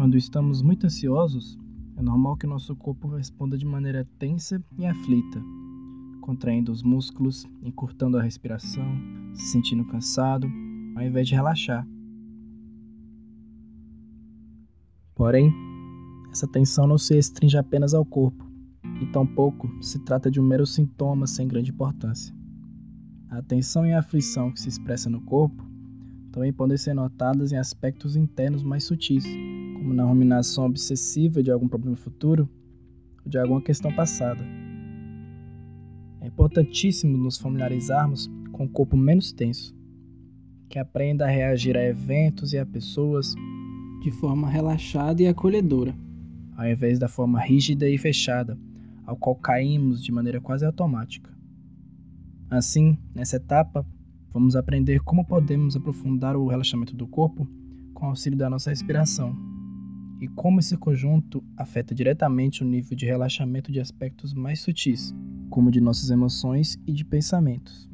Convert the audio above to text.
Quando estamos muito ansiosos, é normal que nosso corpo responda de maneira tensa e aflita, contraindo os músculos, encurtando a respiração, se sentindo cansado, ao invés de relaxar. Porém, essa tensão não se restringe apenas ao corpo, e tampouco se trata de um mero sintoma sem grande importância. A tensão e a aflição que se expressa no corpo também podem ser notadas em aspectos internos mais sutis, na ruminação obsessiva de algum problema futuro ou de alguma questão passada. É importantíssimo nos familiarizarmos com o corpo menos tenso, que aprenda a reagir a eventos e a pessoas de forma relaxada e acolhedora, ao invés da forma rígida e fechada, ao qual caímos de maneira quase automática. Assim, nessa etapa, vamos aprender como podemos aprofundar o relaxamento do corpo com auxílio da nossa respiração e como esse conjunto afeta diretamente o nível de relaxamento de aspectos mais sutis, como de nossas emoções e de pensamentos.